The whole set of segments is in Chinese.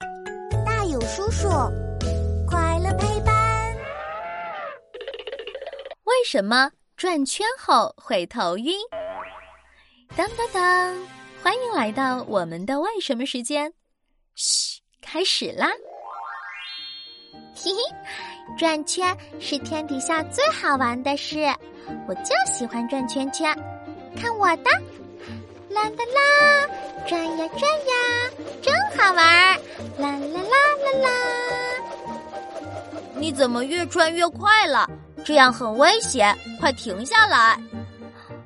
大有叔叔，快乐陪伴。为什么转圈后会头晕？当当当！欢迎来到我们的为什么时间。嘘，开始啦！嘿嘿，转圈是天底下最好玩的事，我就喜欢转圈圈。看我的，啦啦啦，你怎么越转越快了？这样很危险，快停下来！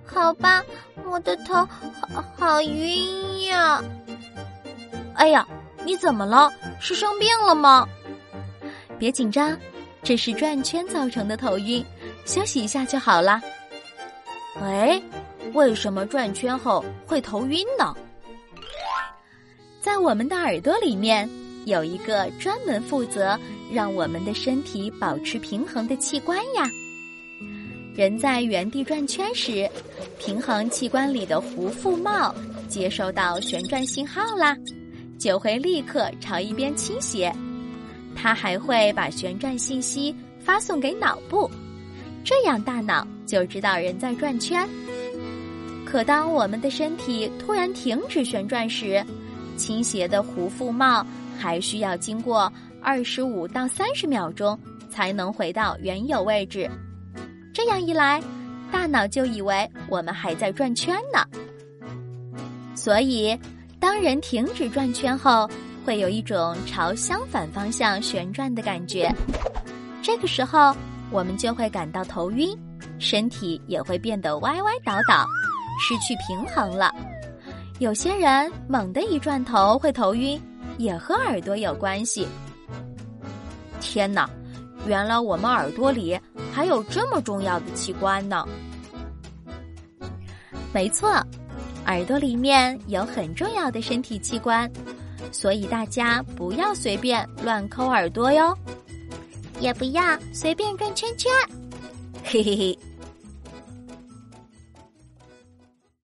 好吧，我的头好好晕呀！哎呀，你怎么了？是生病了吗？别紧张，这是转圈造成的头晕，休息一下就好了。哎，为什么转圈后会头晕呢？在我们的耳朵里面有一个专门负责让我们的身体保持平衡的器官呀。人在原地转圈时，平衡器官里的弧腹帽接收到旋转信号啦，就会立刻朝一边倾斜。它还会把旋转信息发送给脑部，这样大脑就知道人在转圈。可当我们的身体突然停止旋转时，倾斜的弧腹帽还需要经过二十五到三十秒钟才能回到原有位置。这样一来，大脑就以为我们还在转圈呢。所以，当人停止转圈后，会有一种朝相反方向旋转的感觉，这个时候我们就会感到头晕，身体也会变得歪歪倒倒，失去平衡了。有些人猛地一转头会头晕，也和耳朵有关系。天哪，原来我们耳朵里还有这么重要的器官呢！没错，耳朵里面有很重要的身体器官。所以大家不要随便乱抠耳朵哟，也不要随便转圈圈，嘿嘿嘿。